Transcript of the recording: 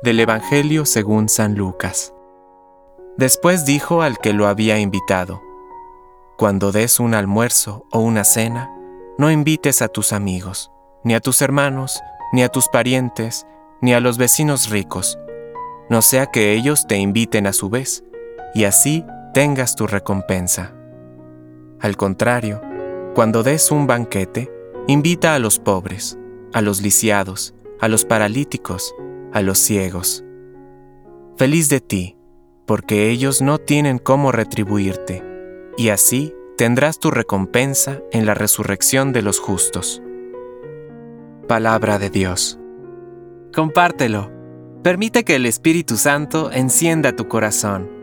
Del Evangelio según San Lucas. Después dijo al que lo había invitado, Cuando des un almuerzo o una cena, no invites a tus amigos, ni a tus hermanos, ni a tus parientes, ni a los vecinos ricos, no sea que ellos te inviten a su vez, y así tengas tu recompensa. Al contrario, cuando des un banquete, invita a los pobres, a los lisiados, a los paralíticos, a los ciegos. Feliz de ti, porque ellos no tienen cómo retribuirte, y así tendrás tu recompensa en la resurrección de los justos. Palabra de Dios. Compártelo. Permite que el Espíritu Santo encienda tu corazón